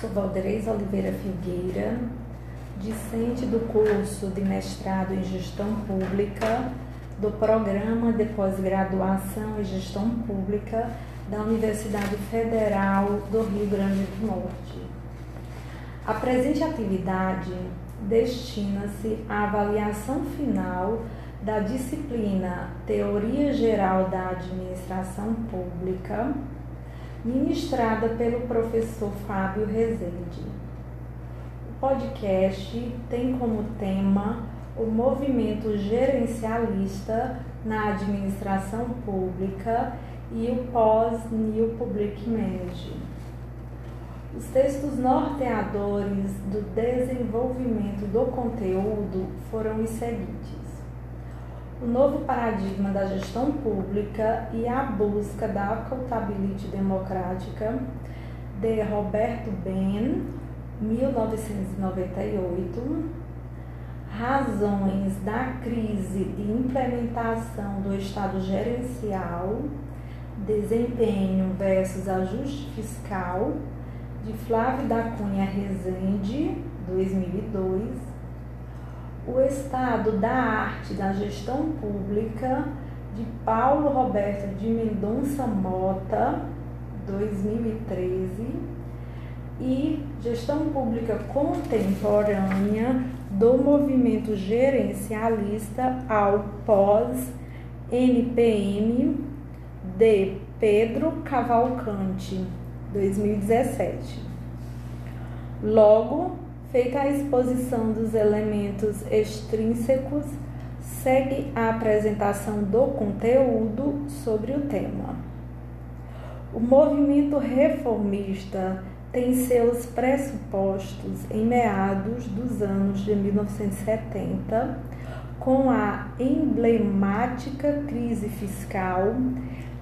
Sou Valdeirês Oliveira Figueira, discente do curso de mestrado em Gestão Pública do Programa de Pós-Graduação em Gestão Pública da Universidade Federal do Rio Grande do Norte. A presente atividade destina-se à avaliação final da disciplina Teoria Geral da Administração Pública ministrada pelo professor Fábio Rezende. O podcast tem como tema o movimento gerencialista na administração pública e o pós-New Public Management. Os textos norteadores do desenvolvimento do conteúdo foram os seguintes o novo paradigma da gestão pública e a busca da accountability democrática, de Roberto Ben, 1998, razões da crise de implementação do Estado gerencial, desempenho versus ajuste fiscal, de Flávio da Cunha Rezende, 2002, o Estado da Arte da Gestão Pública, de Paulo Roberto de Mendonça Mota, 2013, e Gestão Pública Contemporânea do Movimento Gerencialista ao pós-NPM, de Pedro Cavalcante, 2017. Logo, Feita a exposição dos elementos extrínsecos, segue a apresentação do conteúdo sobre o tema. O movimento reformista tem seus pressupostos em meados dos anos de 1970, com a emblemática crise fiscal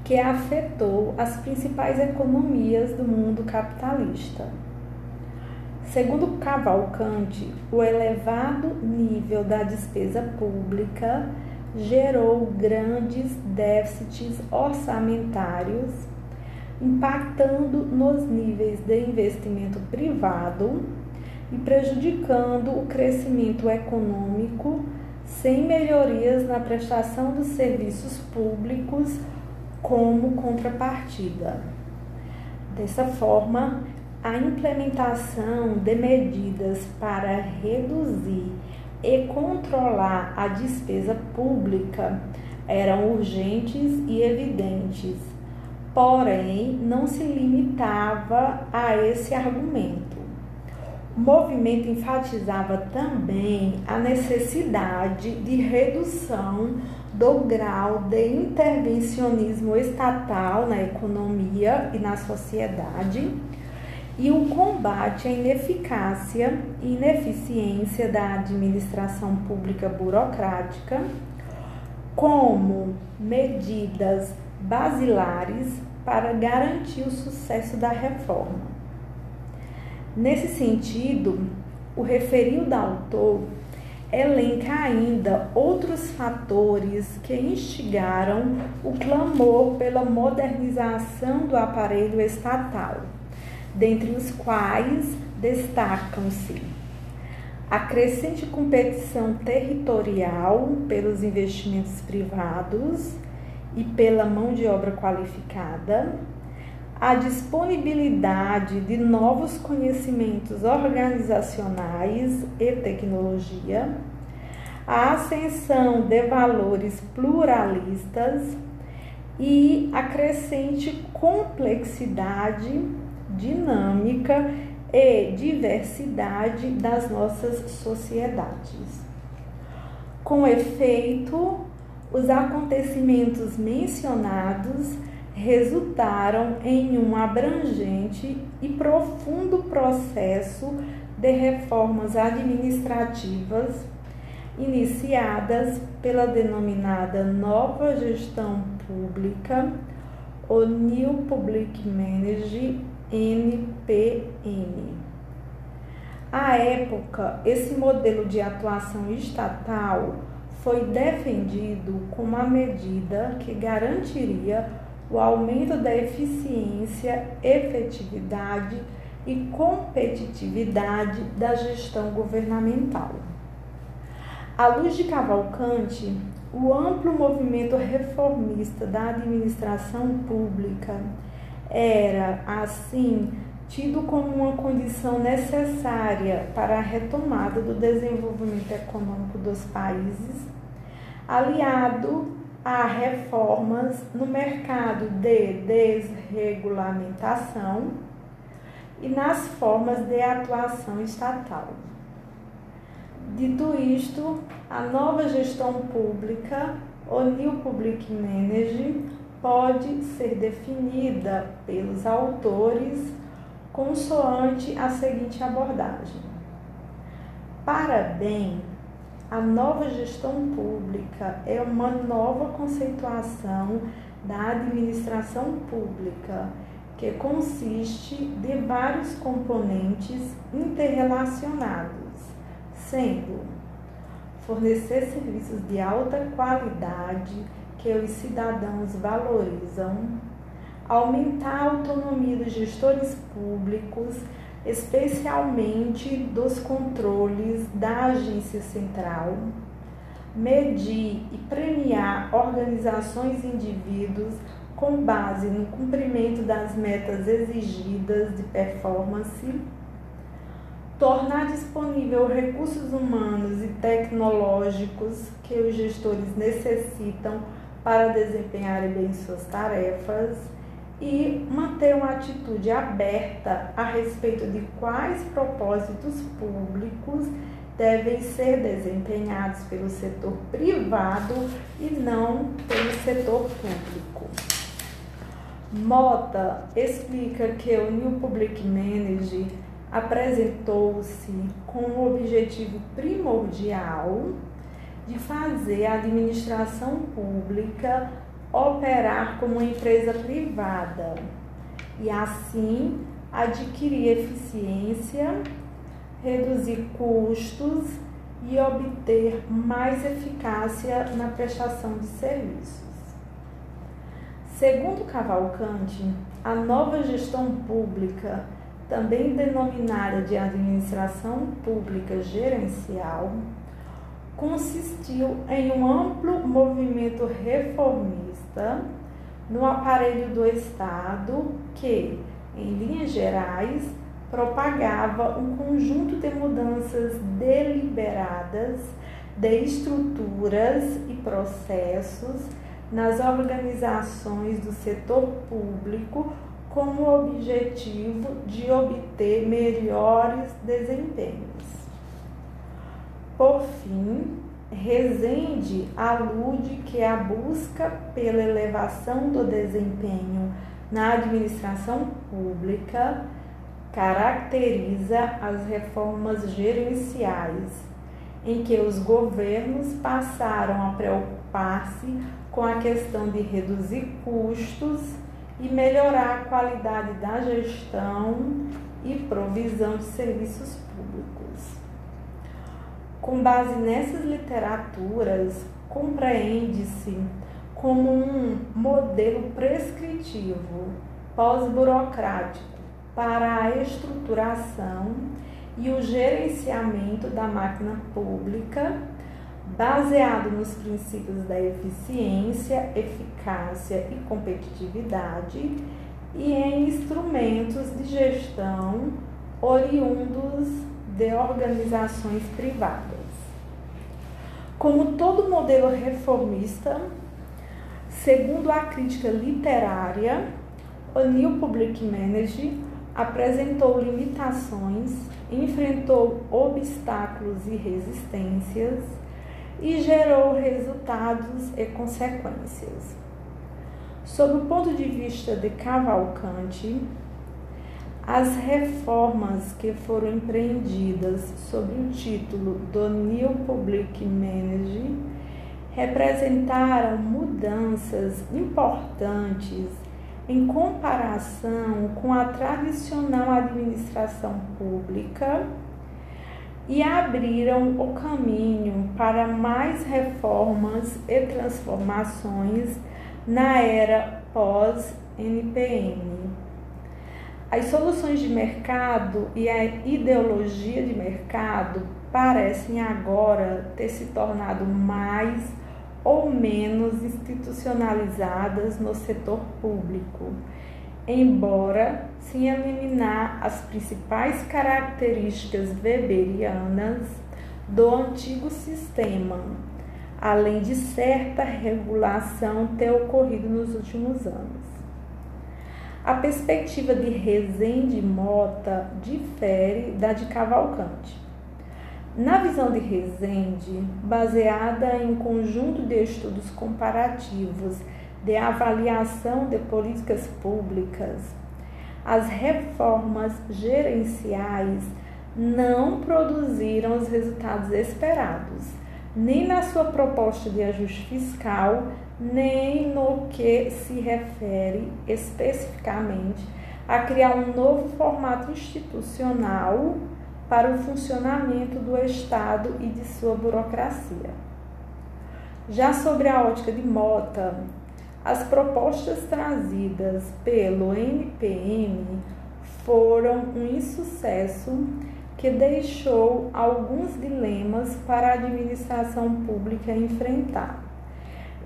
que afetou as principais economias do mundo capitalista. Segundo Cavalcante, o elevado nível da despesa pública gerou grandes déficits orçamentários, impactando nos níveis de investimento privado e prejudicando o crescimento econômico, sem melhorias na prestação dos serviços públicos como contrapartida. Dessa forma, a implementação de medidas para reduzir e controlar a despesa pública eram urgentes e evidentes, porém não se limitava a esse argumento. O movimento enfatizava também a necessidade de redução do grau de intervencionismo estatal na economia e na sociedade e o combate à ineficácia e ineficiência da administração pública burocrática como medidas basilares para garantir o sucesso da reforma. Nesse sentido, o referido autor elenca ainda outros fatores que instigaram o clamor pela modernização do aparelho estatal dentre os quais destacam-se a crescente competição territorial pelos investimentos privados e pela mão de obra qualificada, a disponibilidade de novos conhecimentos organizacionais e tecnologia, a ascensão de valores pluralistas e a crescente complexidade dinâmica e diversidade das nossas sociedades. Com efeito, os acontecimentos mencionados resultaram em um abrangente e profundo processo de reformas administrativas iniciadas pela denominada nova gestão pública, o New Public Management NPM. À época, esse modelo de atuação estatal foi defendido como uma medida que garantiria o aumento da eficiência, efetividade e competitividade da gestão governamental. À luz de Cavalcante, o amplo movimento reformista da administração pública era, assim, tido como uma condição necessária para a retomada do desenvolvimento econômico dos países, aliado a reformas no mercado de desregulamentação e nas formas de atuação estatal. Dito isto, a nova gestão pública, o New Public Management, pode ser definida pelos autores consoante a seguinte abordagem. Para bem, a nova gestão pública é uma nova conceituação da administração pública que consiste de vários componentes interrelacionados sendo fornecer serviços de alta qualidade que os cidadãos valorizam, aumentar a autonomia dos gestores públicos, especialmente dos controles da agência central, medir e premiar organizações e indivíduos com base no cumprimento das metas exigidas de performance tornar disponível recursos humanos e tecnológicos que os gestores necessitam para desempenharem bem suas tarefas e manter uma atitude aberta a respeito de quais propósitos públicos devem ser desempenhados pelo setor privado e não pelo setor público. Mota explica que o New Public Management apresentou-se com o objetivo primordial de fazer a administração pública operar como uma empresa privada e assim adquirir eficiência, reduzir custos e obter mais eficácia na prestação de serviços. Segundo Cavalcante, a nova gestão pública também denominada de administração pública gerencial, consistiu em um amplo movimento reformista no aparelho do Estado que, em linhas gerais, propagava um conjunto de mudanças deliberadas de estruturas e processos nas organizações do setor público com o objetivo de obter melhores desempenhos. Por fim, Rezende alude que a busca pela elevação do desempenho na administração pública caracteriza as reformas gerenciais, em que os governos passaram a preocupar-se com a questão de reduzir custos e melhorar a qualidade da gestão e provisão de serviços públicos. Com base nessas literaturas, compreende-se como um modelo prescritivo pós-burocrático para a estruturação e o gerenciamento da máquina pública baseado nos princípios da eficiência, eficácia e competitividade e em instrumentos de gestão oriundos de organizações privadas. Como todo modelo reformista, segundo a crítica literária, o New Public Management apresentou limitações, enfrentou obstáculos e resistências e gerou resultados e consequências. Sob o ponto de vista de Cavalcante, as reformas que foram empreendidas sob o título do New Public Management representaram mudanças importantes em comparação com a tradicional administração pública e abriram o caminho para mais reformas e transformações na era pós-NPM. As soluções de mercado e a ideologia de mercado parecem agora ter se tornado mais ou menos institucionalizadas no setor público, embora sem eliminar as principais características weberianas do antigo sistema, além de certa regulação ter ocorrido nos últimos anos. A perspectiva de Rezende Mota difere da de Cavalcante. Na visão de Rezende, baseada em um conjunto de estudos comparativos de avaliação de políticas públicas, as reformas gerenciais não produziram os resultados esperados, nem na sua proposta de ajuste fiscal, nem no que se refere especificamente a criar um novo formato institucional para o funcionamento do Estado e de sua burocracia. Já sobre a ótica de Mota, as propostas trazidas pelo NPM foram um insucesso que deixou alguns dilemas para a administração pública enfrentar.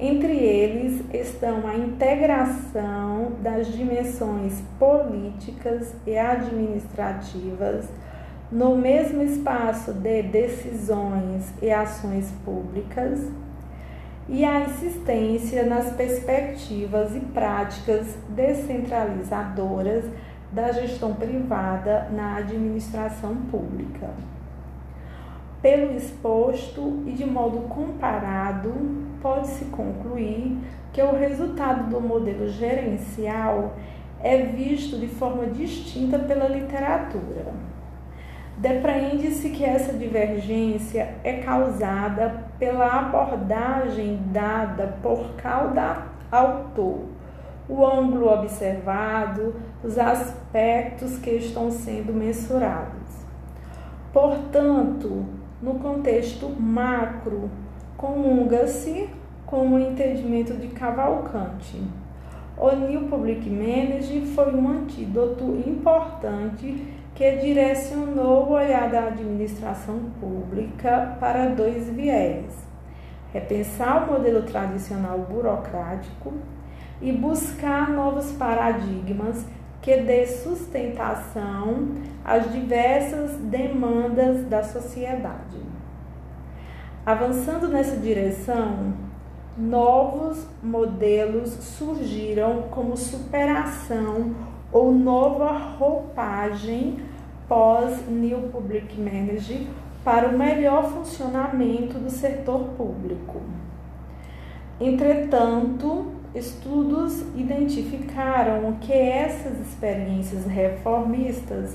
Entre eles estão a integração das dimensões políticas e administrativas no mesmo espaço de decisões e ações públicas e a insistência nas perspectivas e práticas descentralizadoras da gestão privada na administração pública. Pelo exposto e de modo comparado, pode-se concluir que o resultado do modelo gerencial é visto de forma distinta pela literatura. Depreende-se que essa divergência é causada pela abordagem dada por cada autor, o ângulo observado, os aspectos que estão sendo mensurados. Portanto, no contexto macro, comunga-se com o entendimento de Cavalcante. O New Public Management foi um antídoto importante que direcionou o olhar da administração pública para dois viés: repensar o modelo tradicional burocrático e buscar novos paradigmas que dê sustentação às diversas demandas da sociedade. Avançando nessa direção, novos modelos surgiram como superação ou nova roupagem pós-New Public Management para o melhor funcionamento do setor público. Entretanto, estudos identificaram que essas experiências reformistas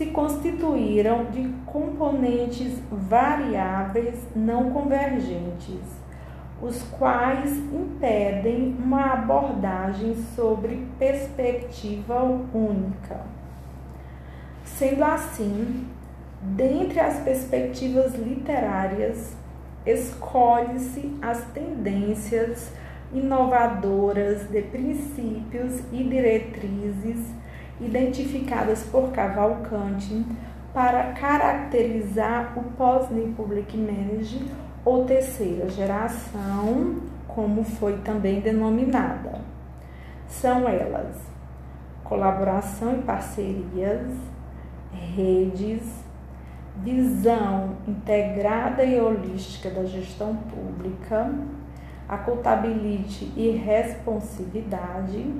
se constituíram de componentes variáveis não convergentes os quais impedem uma abordagem sobre perspectiva única. Sendo assim, dentre as perspectivas literárias, escolhe-se as tendências inovadoras de princípios e diretrizes identificadas por Cavalcante para caracterizar o pós-New Public Management ou terceira geração, como foi também denominada. São elas colaboração e parcerias, redes, visão integrada e holística da gestão pública, accountability e responsividade,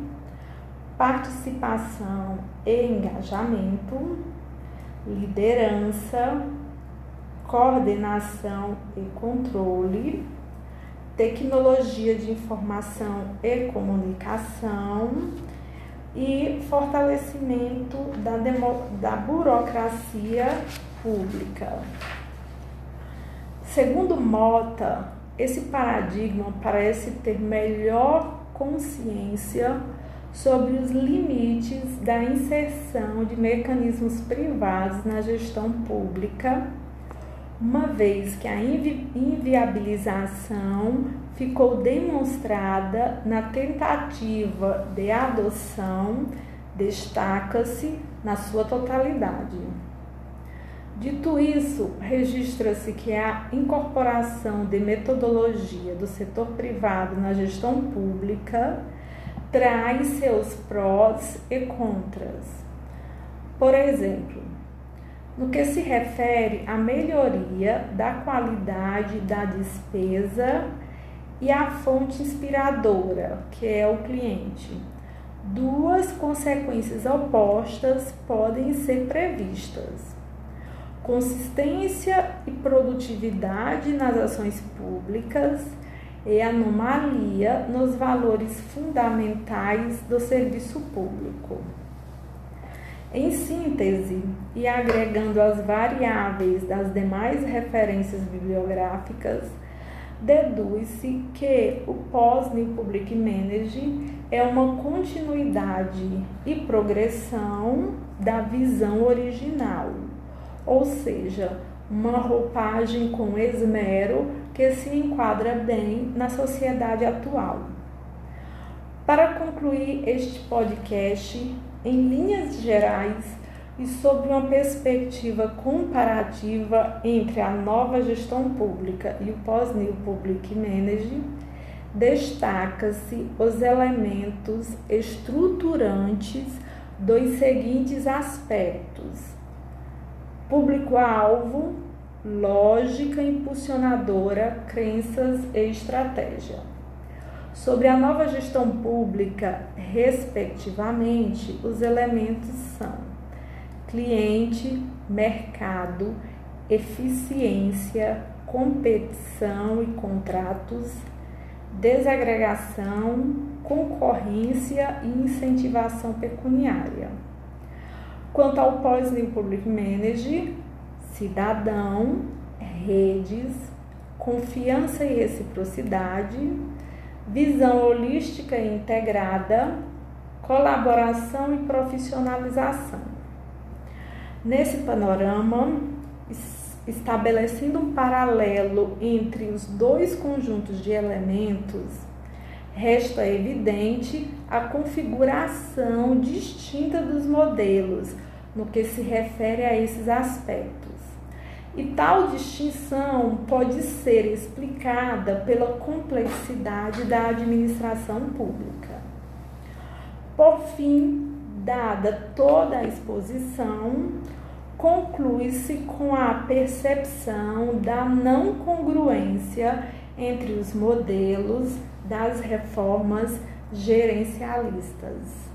participação e engajamento, liderança, coordenação e controle, tecnologia de informação e comunicação e fortalecimento da, demo, da burocracia pública. Segundo Mota, esse paradigma parece ter melhor consciência sobre os limites da inserção de mecanismos privados na gestão pública uma vez que a invi inviabilização ficou demonstrada na tentativa de adoção destaca-se na sua totalidade. Dito isso, registra-se que a incorporação de metodologia do setor privado na gestão pública traz seus prós e contras. Por exemplo, no que se refere à melhoria da qualidade da despesa e à fonte inspiradora, que é o cliente. Duas consequências opostas podem ser previstas consistência e produtividade nas ações públicas e anomalia nos valores fundamentais do serviço público. Em síntese, e agregando as variáveis das demais referências bibliográficas, deduz-se que o pós-New Public Management é uma continuidade e progressão da visão original ou seja, uma roupagem com esmero que se enquadra bem na sociedade atual. Para concluir este podcast, em linhas gerais e sob uma perspectiva comparativa entre a nova gestão pública e o pós-New Public Management, destaca-se os elementos estruturantes dos seguintes aspectos Público-alvo, lógica impulsionadora, crenças e estratégia. Sobre a nova gestão pública, respectivamente, os elementos são cliente, mercado, eficiência, competição e contratos, desagregação, concorrência e incentivação pecuniária. Quanto ao pós-New Public Manage, cidadão, redes, confiança e reciprocidade, visão holística e integrada, colaboração e profissionalização. Nesse panorama, estabelecendo um paralelo entre os dois conjuntos de elementos, resta evidente a configuração distinta dos modelos no que se refere a esses aspectos. E tal distinção pode ser explicada pela complexidade da administração pública. Por fim, dada toda a exposição, conclui-se com a percepção da não congruência entre os modelos das reformas gerencialistas.